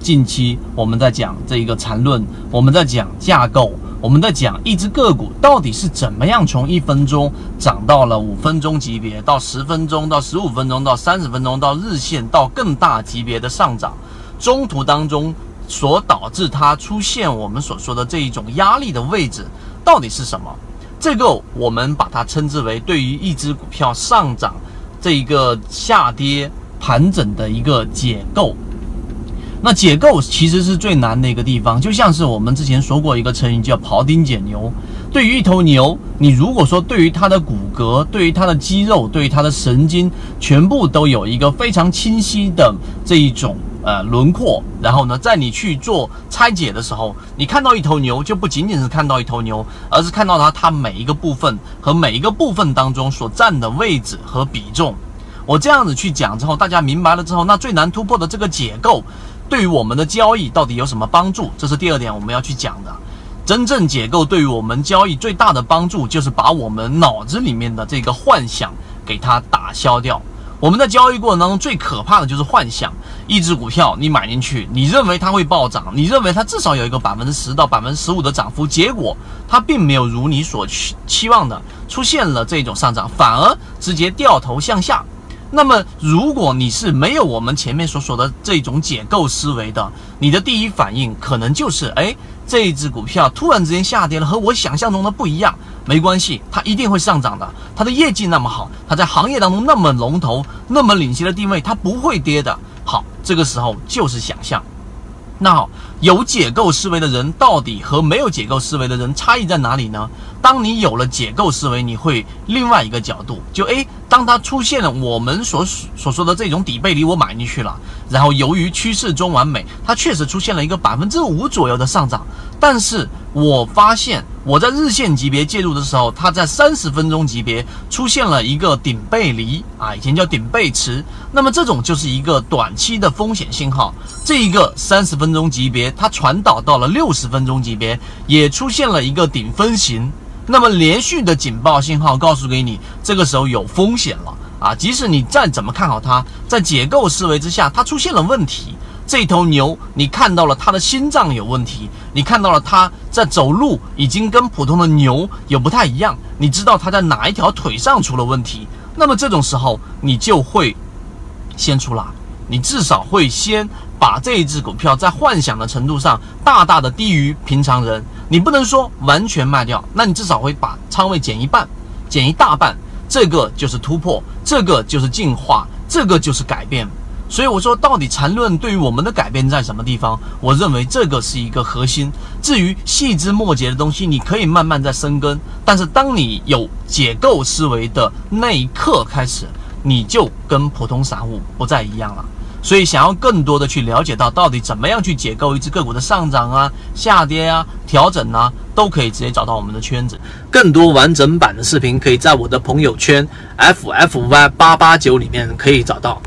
近期我们在讲这一个缠论，我们在讲架构，我们在讲一只个股到底是怎么样从一分钟涨到了五分钟级别，到十分钟，到十五分钟，到三十分钟，到日线，到更大级别的上涨，中途当中所导致它出现我们所说的这一种压力的位置到底是什么？这个我们把它称之为对于一只股票上涨这一个下跌盘整的一个解构。那解构其实是最难的一个地方，就像是我们之前说过一个成语叫庖丁解牛。对于一头牛，你如果说对于它的骨骼、对于它的肌肉、对于它的神经，全部都有一个非常清晰的这一种呃轮廓，然后呢，在你去做拆解的时候，你看到一头牛，就不仅仅是看到一头牛，而是看到它它每一个部分和每一个部分当中所占的位置和比重。我这样子去讲之后，大家明白了之后，那最难突破的这个解构。对于我们的交易到底有什么帮助？这是第二点我们要去讲的。真正解构对于我们交易最大的帮助，就是把我们脑子里面的这个幻想给它打消掉。我们在交易过程当中最可怕的就是幻想。一只股票你买进去，你认为它会暴涨，你认为它至少有一个百分之十到百分之十五的涨幅，结果它并没有如你所期期望的出现了这种上涨，反而直接掉头向下。那么，如果你是没有我们前面所说的这种解构思维的，你的第一反应可能就是：哎，这一只股票突然之间下跌了，和我想象中的不一样。没关系，它一定会上涨的。它的业绩那么好，它在行业当中那么龙头，那么领先的地位，它不会跌的。好，这个时候就是想象。那好，有解构思维的人到底和没有解构思维的人差异在哪里呢？当你有了解构思维，你会另外一个角度，就诶，当它出现了我们所所说的这种底背离，我买进去了，然后由于趋势中完美，它确实出现了一个百分之五左右的上涨，但是。我发现我在日线级别介入的时候，它在三十分钟级别出现了一个顶背离啊，以前叫顶背驰。那么这种就是一个短期的风险信号。这一个三十分钟级别，它传导到了六十分钟级别，也出现了一个顶分型。那么连续的警报信号告诉给你，这个时候有风险了啊！即使你再怎么看好它，在解构思维之下，它出现了问题。这头牛，你看到了它的心脏有问题，你看到了它在走路已经跟普通的牛有不太一样，你知道它在哪一条腿上出了问题，那么这种时候你就会先出来，你至少会先把这一只股票在幻想的程度上大大的低于平常人，你不能说完全卖掉，那你至少会把仓位减一半，减一大半，这个就是突破，这个就是进化，这个就是改变。所以我说，到底缠论对于我们的改变在什么地方？我认为这个是一个核心。至于细枝末节的东西，你可以慢慢在生根。但是当你有解构思维的那一刻开始，你就跟普通散户不再一样了。所以，想要更多的去了解到到底怎么样去解构一只个股的上涨啊、下跌啊、调整啊，都可以直接找到我们的圈子。更多完整版的视频，可以在我的朋友圈 ffy 八八九里面可以找到。